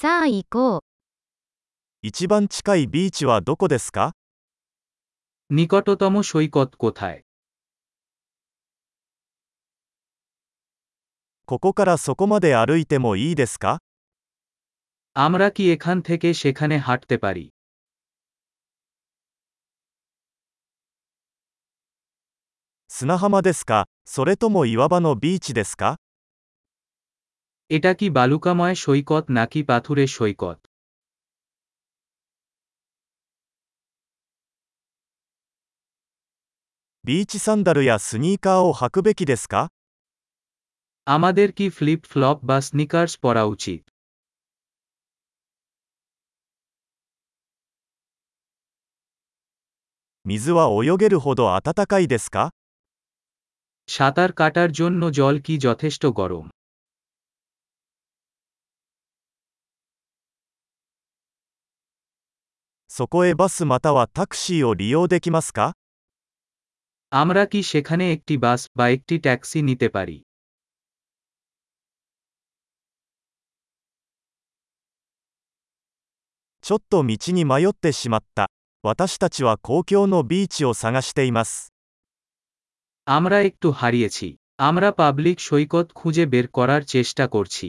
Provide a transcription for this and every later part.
さあ行こう。一番近いビーチはどこですか নিকটতম সৈকত কোথায় ここからそこまで歩いてもいいですか আমরা কি এখান থেকে সেখানে হাঁটতে পারি 砂浜ですかそれとも岩場のビーチですか এটা কি বালুকাময় naki নাকি পাথুরে সৈকত? ビーチサンダルやスニーカーを履くべきですかあまでキフリップフロップバスニーカースポラウチみは泳げるほど暖かいですかシャタルカタルジョンのジョーキジョテストゴロムそこへバスまたはタクシーを利用できますか আমরা কি সেখানে একটি বাস বা একটি ট্যাক্সি নিতে পারি ちょっと道に迷ってしまった。私たちは公共のビーチを探しています。 আমরা একটু হারিয়েছি আমরা পাবলিক সৈকত খুঁজে বের করার চেষ্টা করছি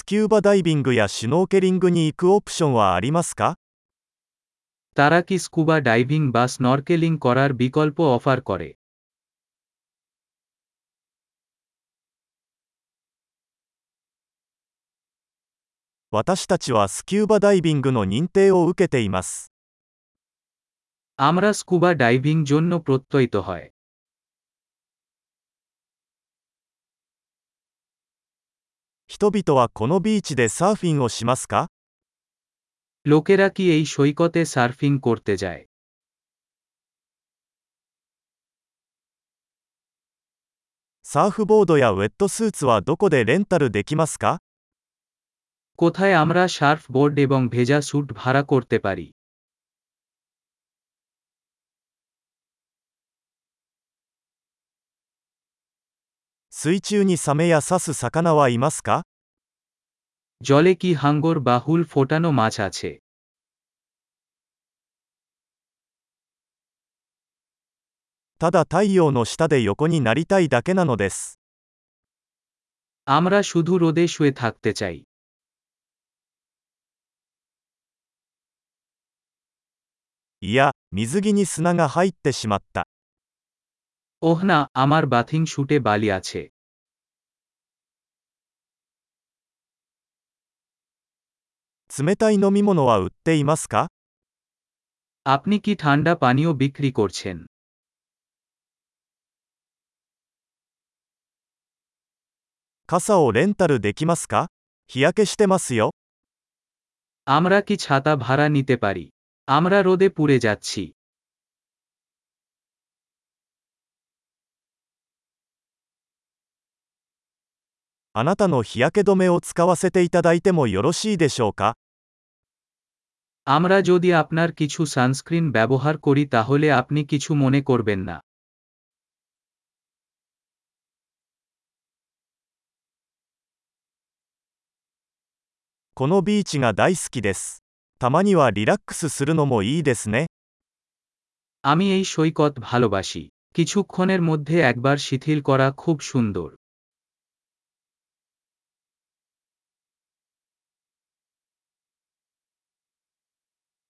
スキューバダイビングやシュノーケリングに行くオプションはありますか তারা কি স্কুবা ডাইভিং বা স্নরকেলিং করার বিকল্প অফার করে 私たちはスキューバダイビングの認定を受けています。 আমরা স্কুবা ডাইভিং জন্য প্রত্যয়িত হয় 人々はこのビーチでサーフィンをしますか লোকেরা কি এই সৈকতে সার্ফিং করতে যায় サーフボードやウェットスーツはどこでレンタルできますか কোথায় আমরা সার্ফ বোর্ড এবং ভেজা স্যুট ভাড়া করতে পারি 水中にサメや刺す魚はいますか জলে কি হাঙ্গর বা হুল ফোটানো মাছ আছে ただ太陽の下で横になりたいだけなのです。 আমরা শুধু রোদে শুয়ে থাকতে চাই いや、水着に砂が入ってしまった。 ওহ না আমার বাথিং শুটে বালি আছে। আপনি কি ঠান্ডা পানীয় বিক্রি করছেন আমরা কি ছাতা ভাড়া নিতে পারি আমরা রোদে পুড়ে যাচ্ছি あなたの日焼け止めを使わせていただいてもよろしいでしょうか আমরা যদি আপনার কিছু সানস্ক্রিন ব্যবহার করি তাহলে আপনি কিছু মনে করবেন না このビーチが大好きです。たまにはリラックスするのもいいですね。 আমি এই সৈকত ভালোবাসি কিছুক্ষণের মধ্যে একবার শিথিল করা খুব সুন্দর